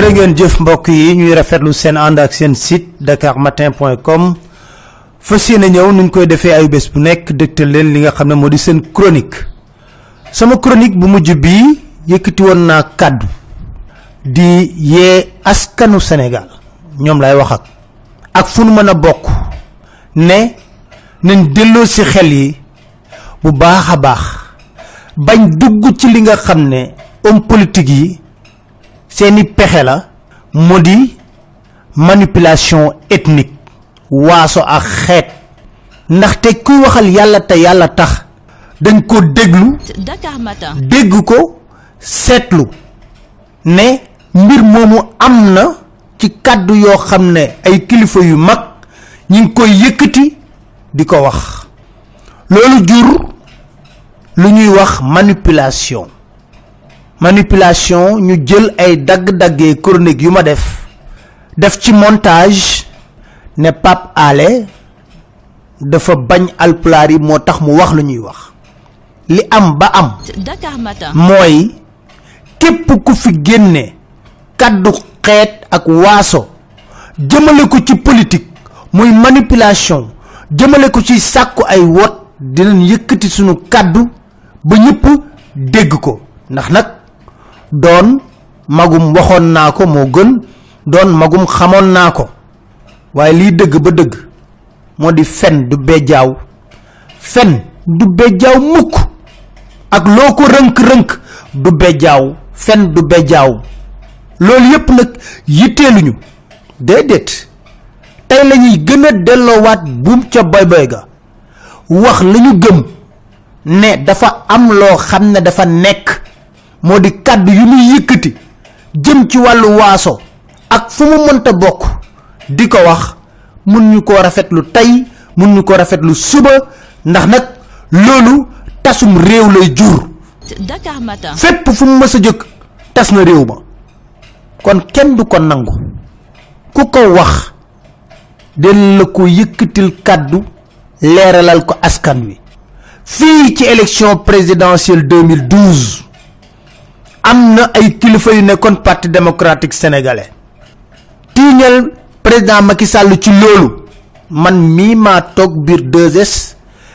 jërë ngeen jëf mbokk yi ñuy rafetlu seen ànd ak seen site dakarmatin.com fas yéene ñëw nuñ koy defee ay bés bu nekk dëgtal leen li nga xam ne moo chronique. Sama chronique bu mujj bii yëkkati woon naa kàddu di yee askanu sénégal. Ñoom lay wax ak ak fu nu mën bokk ne nañ delloo si xel yi bu baax a baax bañ dugg ci li nga xam ne politique yi seeni pexe la modi manipulation ethnique waaso ak xeet. Ndaxte kuy waxal yàlla te yàlla tax dañ ko déglu dégg ko seetlu ne mbir moomu am na ci kàddu yoo xam ne ay kilifa yu mag ñi ngi koy yëkkati di ko wax. Loolu jur lu ñuy wax manipulation manipulation ñu jël ay dagg-daggee chronique yu ma def def ci montage ne Pape Alé dafa bañ alpulaar yi moo tax mu wax lu ñuy wax. Li am ba am mooy képp ku fi génne kaddu xeet ak waaso jëmale ko ci politique muy manipulation jëmale ko ci sàkku ay wot dinañ yëkkati sunu kaddu ba ñëpp dégg ko. Ndax nag doon magum waxoon naa ko moo gën magum xamoon naa ko. Waaye lii dëgg ba dëgg moo fen du bejjaaw fen du bejjaaw mukk. Ak loo ko rënk-rënk du bejjaaw fen du bejjaaw loolu yépp nag yitteeluñu. Déedéet. Tey la ñuy gën a delloowaat ca boy boy ga. Wax la ñu gëm ne dafa am loo xam dafa nekk moo di kàddu yu muy yëkkati jëm ci wàllu waaso ak fu mu mënta bokk. di ko wax mun ñu koo rafetlu tey mun ñu ko rafetlu suba ndax nag loolu tasum réew lay jur. Dakar Matin. fépp fu mu mës a jóg tas na réew ma. Kon kenn du ko nangu. Ku ko wax den la ko yëkkatil kàddu leeralal ko askan wi. Fii ci élection présidentielle 2012 am na ay kilifa yu nekkoon parti démocratique sénégalais. Tiiñal président Macky Sall ci loolu. Man mii maa toog biir 2S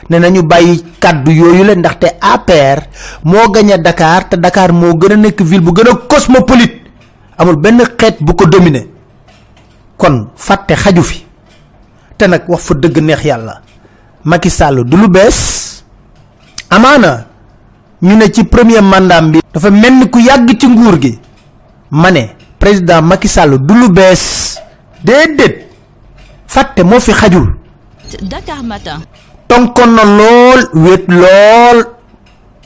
ne nañu bàyyi kàddu yooyu la ndaxte APR moo gañe Dakar te Dakar moo gën a nekk ville bu gën a cosmopolite. Amul benn xeet bu ko dominer. Kon fàtte xaju fi. Te nag wax fa dëgg neex yàlla. Macky Sall du lu bees. Amaana ñu ne ci premier mandat bi dafa mel ku yàgg ci nguur gi ma ne président Macky Sall du lu bees. Déedéet fàtte moo fi xajul. Dakar Matin. tonkon na lool wet lool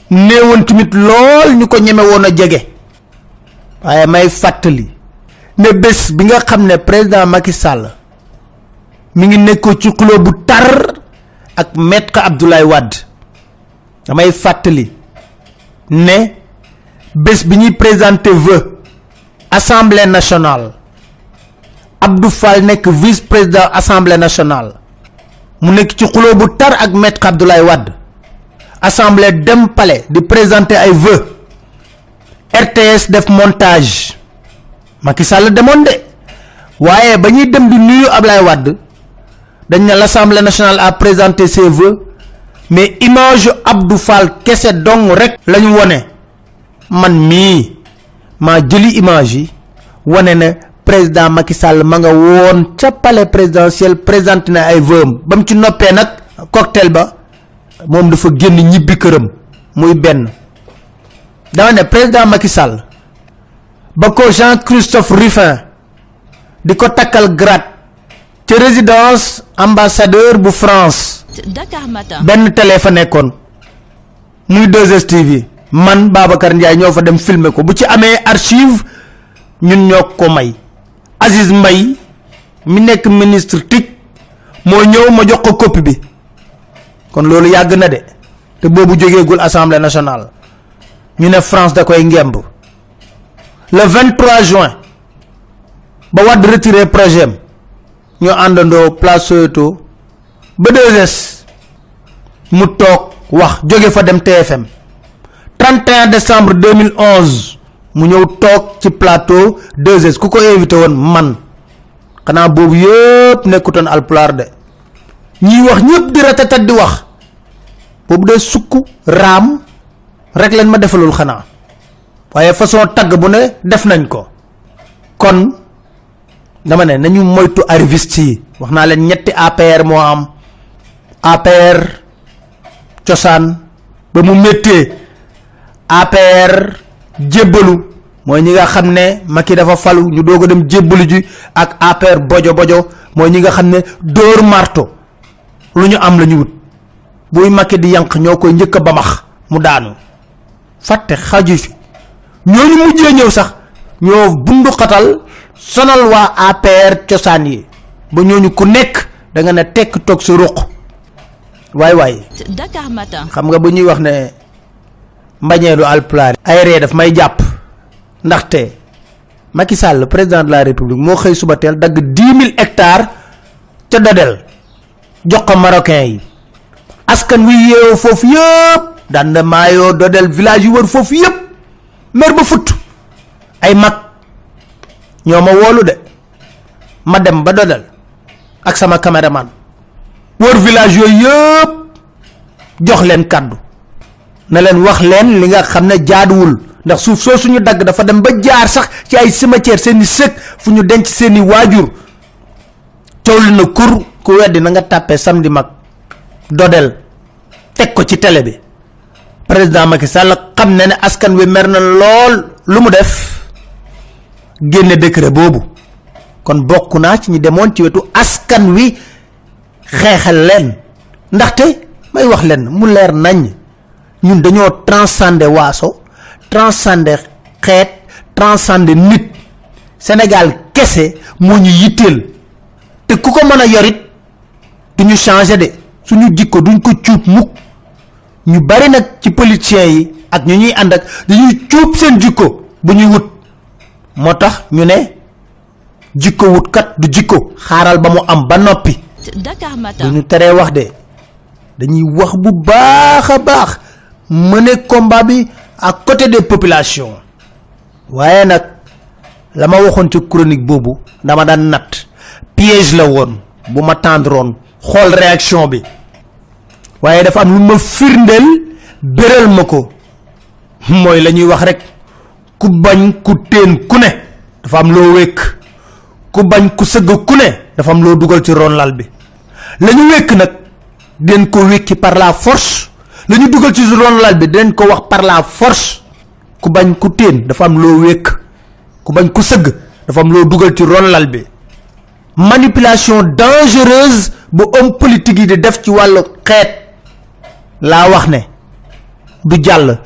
néewoon tamit lool ñu ko ñeme woon a jege. Waaye may fàttali ne bés bi nga xam ne président Macky Sall mi ngi nekkoo ci xuloo bu tar ak maître Abdoulaye Wade. Damay fàttali ne bés bi ñuy présenté vœu assemblée nationale. Abdou Fall nekk vice président assemblée nationale. Mu nekk ci xuloo bu tar ak maître Abdoulaye Wade. Assemblée dem palais di présenter ay vœux. RTS def montage. Macky Sall demoon de. Waaye ba ñuy dem di nuyu Abdoulaye Wade dañ l'assemblée nationale a présenté ses vœux mais image Abdou Fall kese dong rek lañu wone. Man mii maa jëli image yi wane ne président Macky Sall ma nga woon ca palais présidentiel présenté na ay vœux ba mu ci noppee nag cocktail ba moom dafa génn ñibbi këram muy benn. Dama ne président Macky Sall ba ko Jean Christophe Ruffin di ko takkal grade ca résidence ambassadeur bu France Dakar Matin. benn télé fa nekkoon muy 2STV man Babacar Ndiaye ñoo fa dem filmer ko. Bu ci amee archive ñun ñoo ko may. Aziz Mbaye mi nekk ministre TIC moo ñëw ma jox ko copie bi. Kon loolu yàgg na de te boobu jógeegul assemblée nationale. Ñu ne France da koy ngemb. Le 23 juin ba Wade retiré projet am ñoo àndandoo place Soweto ba 2S mu toog wax jóge fa dem TFM 31 décembre 2011 mu ñëw toog ci plateau 2S ku ko invité woon man. Xanaa boobu yëpp nekkutoon alpulaar de. Ñiy wax ñëpp di ratatat di wax. Boobu de sukk raam rek leen ma defalul xanaa. Waaye façon tagg bu ne def nañ ko. Kon dama ne nañu moytu arriviste yi. Wax naa leen ñetti APR moo am APR cosaan ba mu méttee APR jébbalu mooy ñi nga xam ne Macky dafa falu ñu doog dem jébbalu ji ak APR bojo bojo mooy ñi nga xam ne dóor marto. Lu am la ñu wut. Buy Macky di yank ñoo koy njëkk a bamax mu daanu. Fàtte xaju fi. Ñooñu sax ñoo bundu xatal sonal waa APR cosaan yi. Ba ñooñu ku nekk da nga ne ruq waay waay. Dakar Matin. xam nga bu ñuy wax ne mbañeelu alpulaar ay ree daf may jàpp. Ndaxte Macky Sall président de la république moo xëy suba teel dagg 10 000 hectares ca Dodel jox ko marocain yi. Askan wi yeewoo foofu yëpp daan na maayoo Dodel village yu wër foofu yëpp. Mer ba fut ay mag ñoo ma woolu de. Ma dem ba Dodel ak sama caméraman wër village yooyu yëpp jox leen kàddu. na leen wax leen li nga xam ne jaaduwul. ndax suuf soo suñu dagg dafa dem ba jaar sax ci ay cimetière seeni sëg fu ñu denc seeni waajur. coow li na kur ku weddi na nga tàppee samedi mag dodel teg ko ci télé bi. président Macky Sall xam ne askan wi mer na lu mu def. génne décret boobu. kon bokk naa ci ñi ci wetu askan wi xeexal leen. ndaxte may wax leen mu leer nañ ñun dañoo transcender waaso transcender xeet transcender nit. Sénégal kese moo ñu yitteel. te ku ko mën a yorit duñu changer de. suñu jikko duñ ko cuub mukk. ñu bari nag ci politiciens yi ak ñu ñuy ànd ak dañuy cuub seen jikko bu ñuy wut. moo tax ñu ne jikko wut kat du jikko. xaaral ba mu am ba noppi Dakar Matin. teree wax de. Dañuy wax bu baax combat à côté des populations. Waaye nag la ma chronique boobu dama daan natt. Piège la bu ma réaction bi. Dafa am lu ma wax rek. Ku bañ ku teen ku dafa am ku bañ ku sëgg ku ne dafa am loo dugal ci ron lal bi. La ñu nag den ko wékki par la force. La ñu dugal ci ron lal bi den ko wax par la force. Ku bañ ku teen dafa am loo wékk. Ku bañ ku sëgg dafa am loo dugal ci ron lal bi. Manipulation dangereuse bu homme politique yi di def ci wàllu xeet. Laa wax ne du jàll.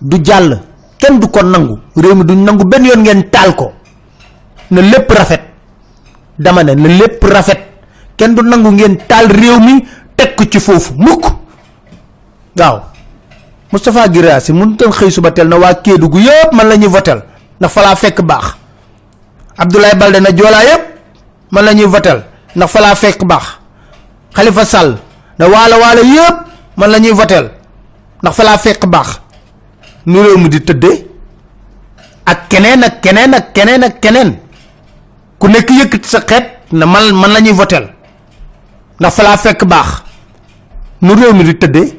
Du jàll. Kenn du ko nangu. Réew mi du nangu benn yoon ngeen taal ko na lépp rafet. Dama ne na lépp rafet. Kenn du nangu ngeen taal réew mi teg ko ci foofu mukk. Waaw. Moustapha Guirassy mun tan xëy suba tel na waa Kédougou yëpp man la ñuy votel. Ndax fa laa fekk baax. Abdoulaye Balde na joolaa yëpp man la ñuy votel. Ndax fa laa fekk baax. Khalifa Sall na waalo waalo yëpp man la ñuy votel. Ndax fa laa fekk mi di ak keneen ak keneen ak keneen ak keneen ku nekk yëkkati sa xeet na man man la ñuy votel ndax fa laa fekk nu réew mi di tëddee.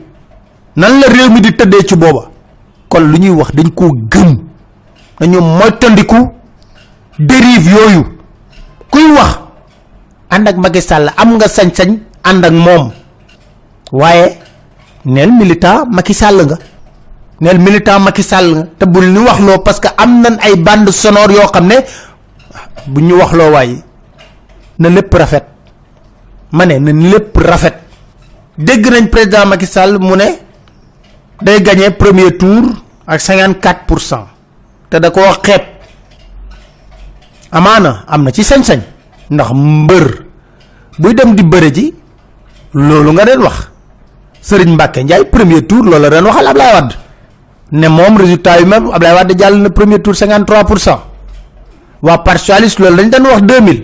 Nan la réew mi di tëddee ci booba? Kon lu ñuy wax dañ koo gëm. Dañu moytandiku dérive yooyu. Kuy wax ànd ak Macky Sall am nga sañ-sañ ànd ak moom. Waaye neel militant Macky Sall nga. Neel militant Macky Sall nga. Te bul ñu wax loo parce que am nañ ay bande sonore yoo xam bu ñu wax loo waaye na lépp rafet. Ma ne na lépp rafet. Dégg nañ président Macky Sall mu ne day gagné premier tour ak 54 pour cent. Te da koo xeeb. Amaana am na ci sañ-sañ. Ndax mbër buy dem di bëre ji loolu nga den wax. Serigne Mbacke Ndiaye premier tour loolu den waxal Ablaye Wade. Ne moom résultat yu même Ablaye Wade jàll na premier tour 53 pour cent waa parti socialiste loolu dañ wax 2000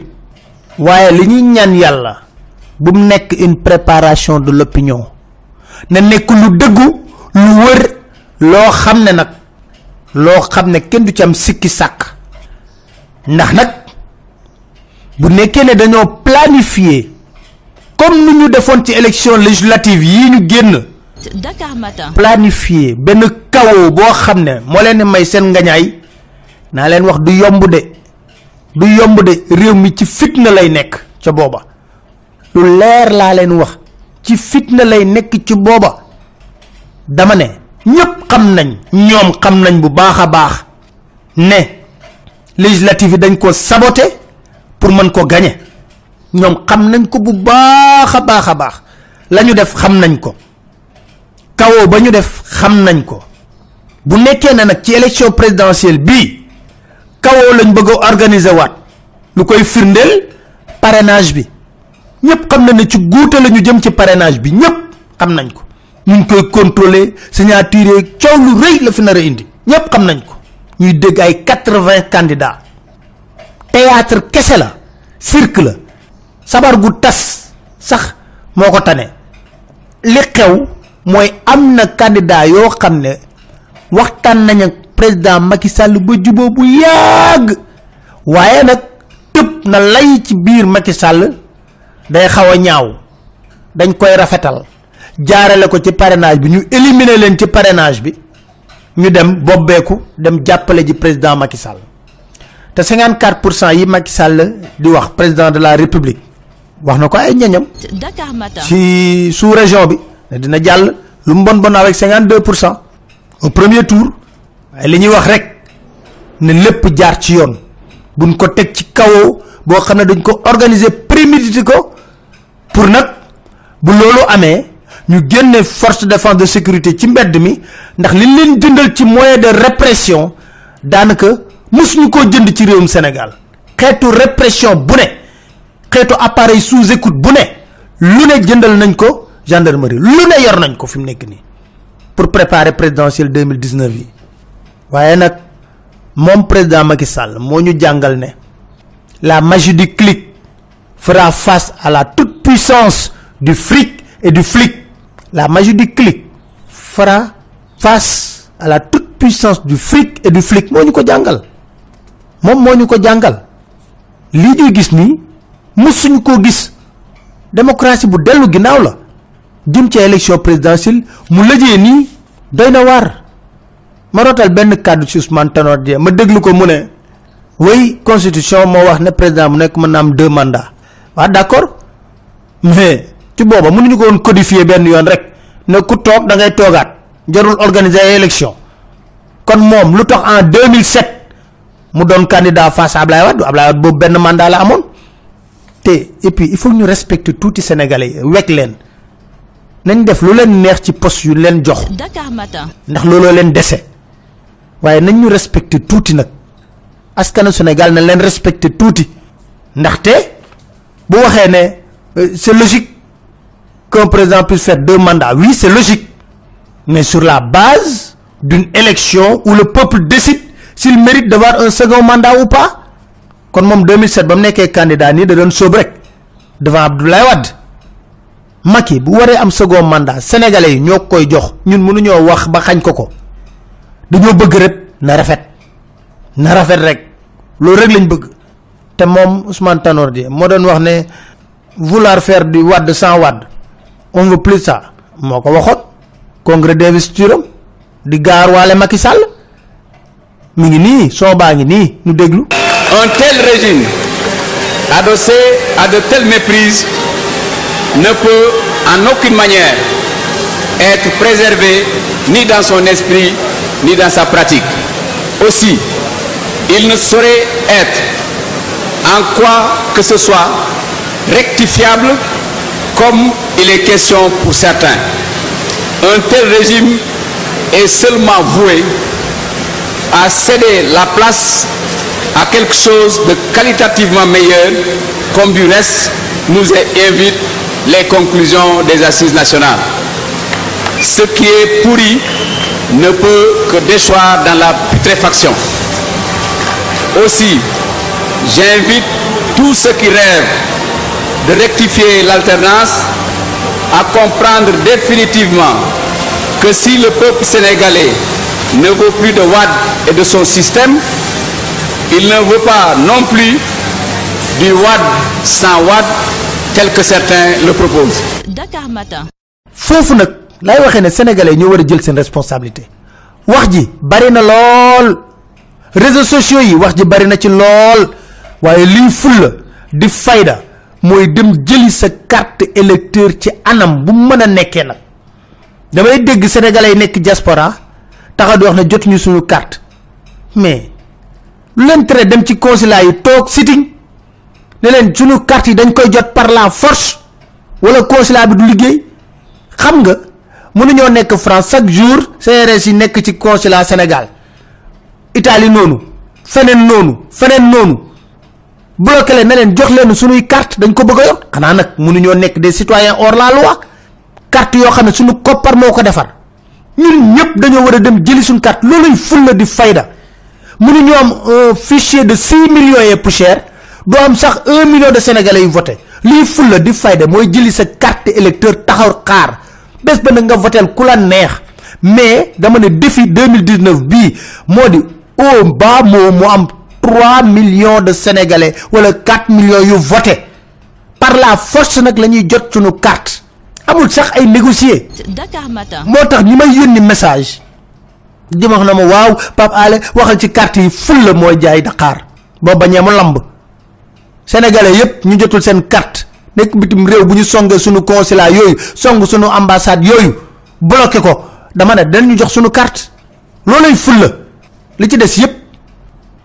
waaye li ñuy ñaan yàlla bu mu nekk une préparation de l'opinion na nekk lu dëggu lu wër loo xam ne nag loo xam ne kenn du ci am sikki sàkk. Ndax nag bu nekkee ne dañoo planifier comme ni ñu defoon ci élection législative yi ñu génn. Dakar Matin. planifier benn kawo boo xam ne moo leen may seen ngañaay. Naa leen wax du yomb de du yomb de réew mi ci fitna lay nekk ca booba. Lu leer laa leen wax ci fitna lay nekk ci booba. Dama ne ñépp xam nañ ñoom xam nañ bu baax a baax ne législative dañ ko saboté pour mën ko gañe ñoom xam nañ ko bu baax a baax a baax. La ñu def xam nañ ko. Kawoo ba ñu def xam nañ ko. Bu nekkee ne nag ci élection présidentielle bii kawoo lañ bëgg a organiser waat. Lu koy firndeel parrainage bi. Ñëpp xam na ne ci guute la ñu jëm ci parrainage bi. Ñëpp xam nañ ko. Ñu koy contrôler signature coow lu rëy la fi nar indi. Ñëpp xam nañ ko. Ñuy dégg ay quatre vingt candidats. Théâtre kese la. Cirque la. Sabar gu tas sax moo ko li xew mooy am na candidat nañ ak président Macky Sall ba juboo bu yàgg. waaye nag tëb na lay ci biir Macky Sall day xaw a ñaaw. dañ koy rafetal. jaarale ko ci parrainage bi ñu éliminer leen ci parrainage bi. ñu dem bobbeeku dem jàppale ji président Macky Sall. te 54 pour cent yi Macky Sall di wax président de la république wax na ko ay ñañam. Ci sous région bi dina jàll lu mu bon bon avec 52 pour cent. au premier tour waaye li ñuy wax rek ne lépp jaar ci yoon. buñ ko teg ci kawoo boo xam ne dañ ko organiser prémédité ko pour nag bu loolu amee ñu génne force de défense de sécurité ci mbedd mi ndax li leen jëndal ci moyen de répression daanaka mësuñu koo jënd ci réewum Sénégal. xeetu répression bu ne xeetu appareil sous écoute bu ne lu ne jëndal nañ ko gendarmerie lu ne yor nañ ko fi mu nekk nii pour préparer présidentielle 2019 yi waaye nag moom président Macky Sall moo la magie du clic fera face à la toute puissance du fric et du flic. La magie du clic fera face à la toute puissance du fric et du flic. Moo ñu ko jàngal. Moom moo ñu ko jàngal. Lii ñuy gis démocratie bu dellu ginnaaw élection présidentielle mu lëjee nii ma rotal benn kàddu ci Ousmane Tanor Dieng. Ma déglu ko mu ne way constitution moo wax ne président mu nekk mën na am deux mandats. Waaw d'accord. Mais ci booba mënuñu ko woon codifier benn yoon rek ne ku toog da ngay toogaat jarul organiser ay élection kon moom lu tax en 2007 mu doon candidat face à Ablaye Wade Ablaye Wade boobu benn mandat la amoon. Te et puis il faut ñu respecter tuuti sénégalais yi wekk leen. Nañ def lu leen neex ci poste yu leen jox. Ndax looloo leen dese waaye nañ ñu respecter tuuti nag. Askanu Sénégal na leen respecter tuuti. Ndaxte bu waxee ne euh, c'est logique qu'un président puisse faire deux mandats. Oui c'est logique. Mais sur la base d'une élection où le peuple décide s'il mérite d'avoir un second mandat ou pas. Kon moom 2007 ba mu nekkee candidat nii da doon sóob rek devant Abdoulaye Wade. Macky bu waree am second mandat sénégalais yi ñoo koy jox. Ñun mënuñoo wax ba xañ ko ko dañoo bëgg rek na rafet. Na rafet rek. Loolu rek lañ bëgg. Te moom Ousmane Tanor moo doon vouloir faire du on veut plus ça. Congrès Un tel régime, adossé à de telles méprises, ne peut en aucune manière être préservé ni dans son esprit ni dans sa pratique. Aussi, il ne saurait être en quoi que ce soit rectifiable comme il est question pour certains. Un tel régime est seulement voué à céder la place à quelque chose de qualitativement meilleur, comme du reste nous invitent les conclusions des assises nationales. Ce qui est pourri ne peut que déchoir dans la putréfaction. Aussi, j'invite tous ceux qui rêvent de rectifier l'alternance à comprendre définitivement que si le peuple sénégalais ne veut plus de Wad et de son système. Il ne veut pas non plus du Wad sans Wad, tel que certains le proposent. Dakar Matin. Lay waxee ne sénégalais ñoo war a jël seen responsabilité. wax ji bari na lool. réseaux sociaux yi wax ji bari na ci lool. waaye liy fulla di fayda mooy dem jëli sa carte électeur ci anam bu mën a nekkee nag. damay dégg sénégalais nekk diaspora taxaw di wax ne jotuñu suñu carte. mais lu dem ci consulat yi toog sitting ne leen suñu carte yi dañ koy jot par la force wala consulat bi du liggéey. xam nga mënuñoo nekk France chaque jour CRS yi nekk ci consulat Sénégal. Italie noonu feneen noonu feneen noonu. Bloqué leen ne leen jox leen suñuy carte dañ ko bëgg a yor. Xanaa nag mënuñoo nekk des citoyens hors la loi. Carte yoo xam ne suñu koppar moo ko defar. Ñun ñëpp dañoo war a dem jëli suñu carte. Looluy fulla di fayda. Mënuñoo am un fichier de 6 millions et poussière doo am sax 1 million de sénégalais yu voté. Lii fulla di fayda mooy jëli sa carte électeur taxaw xaar bés ba nga votel ku la neex. Mais dama ne défi 2019 bii moo di au bas moo mu am 3 millions de sénégalais wala 4 millions yu voté. Par la force nag la ñuy jot suñu carte. Amul sax ay négocier. Dakar Matin. moo tax ñi may yónni message di wax na ma waaw Pape Alé waxal ci carte yi fulla mooy jaay Dakar. Boo bañee mu lamb. Sénégalais yépp ñu jotul seen carte nekk bitim réew bu ñu songee suñu consulat yooyu song suñu ambassade yooyu bloqué ko dama ne dañ ñu jox suñu carte. Loolay fulla. Li ci des yépp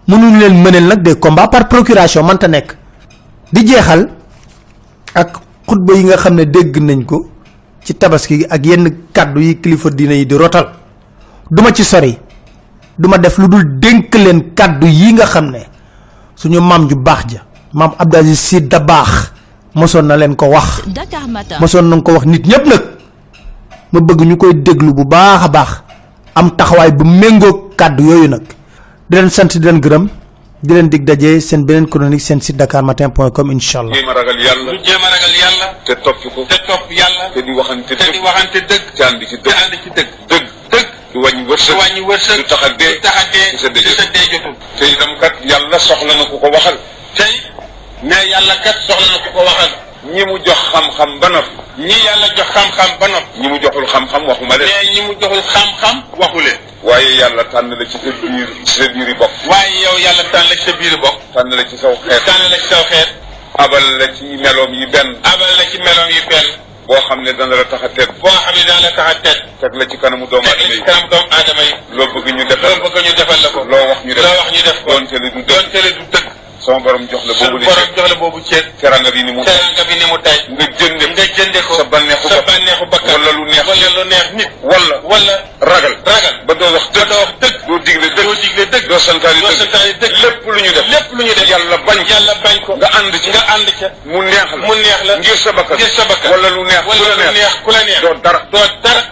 mënuñu leen mëneel nag des combats par procuration manta nekk. Di jeexal ak xutba yi nga xam ne dégg nañ ko ci tabaski ak yenn kàddu yi kilifa diine yi di rotal. Duma ci sori. Duma def lu dul dénk leen kàddu yi nga xam ne suñu maam ju baax ja maam Abdou Aziz Sy Dabakh mosoon na leen ko wax. Mosoon nañ ko wax nit ñépp nag. Ma bëgg ñu koy déglu bu baax a baax. Am taxawaay bu méngoog kàddu yooyu nag. Di leen sant di leen gërëm. Di leen dig daje seen beneen chronique seen site dakarmatin.com incha allah. Jéem a ragal yàlla. Ñu jéem a ragal yàlla. Te topp ko. Te topp yàlla. Te di waxante te di dëgg. waxante dëgg. Te ànd ci te dëgg ànd ci dëgg. Dëgg. Dëgg. Du wàññi wërsëg. Wàññi wërsëg. Du tax a dee. Du tax a dee. Sa dee du sa dee jotul. Te itam kat yàlla soxla na ku ko waxal. Tey mais yàlla kat soxla na ku ko waxal ñi mu jox xam-xam ba noppi ñi yàlla jox xam-xam ba noppi ñi mu joxul xam-xam waxuma leen mais ñi mu joxul xam-xam waxu leen waaye yàlla tànn la ci sa biir ci sa biiri bopp waaye yow yàlla tànn la ci sa biir bopp tànn la ci saw xeet tànn la ci saw xeet abal la ci meloom yi benn abal la ci meloom yi benn boo xam ne dana la tax a tedd boo xam ne dana la tax a tedd teg la ci kanamu doomu aadama ci yi kanam doomu aadama yi loo bëgg ñu defal loo bëgg ñu defal la ko loo wax ñu def loo wax ñu def ko doonte li du dëgg doonte le du dëgg sama borom jox la boobu borom jox la boobu ceeb teranga bi ni mu teranga bi ni mu tay nga jënde nga jënde ko sa bànneexu sa bànneexu bakkan wala lu neex wala lu neex nit wala wala ragal ragal ba doo wax dëgg doo wax dëgg doo digle dëgg doo digle dëgg doo santaani doo dëgg santaani dëgg lépp lu ñu def lépp lu ñu def yàlla bañ yàlla bañ ko nga ànd ci nga ànd ca mu neex la mu neex la ngir sa bakkan ngir sa bakkan wala lu neex wala lu neex ku la neex doo dara doo dara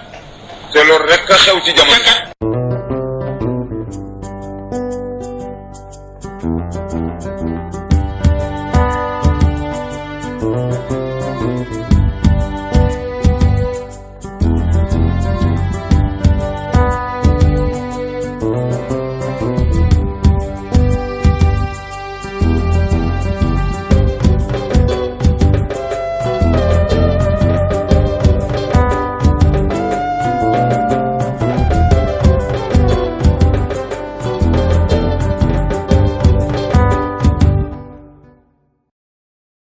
te loolu rek a xew ci jamono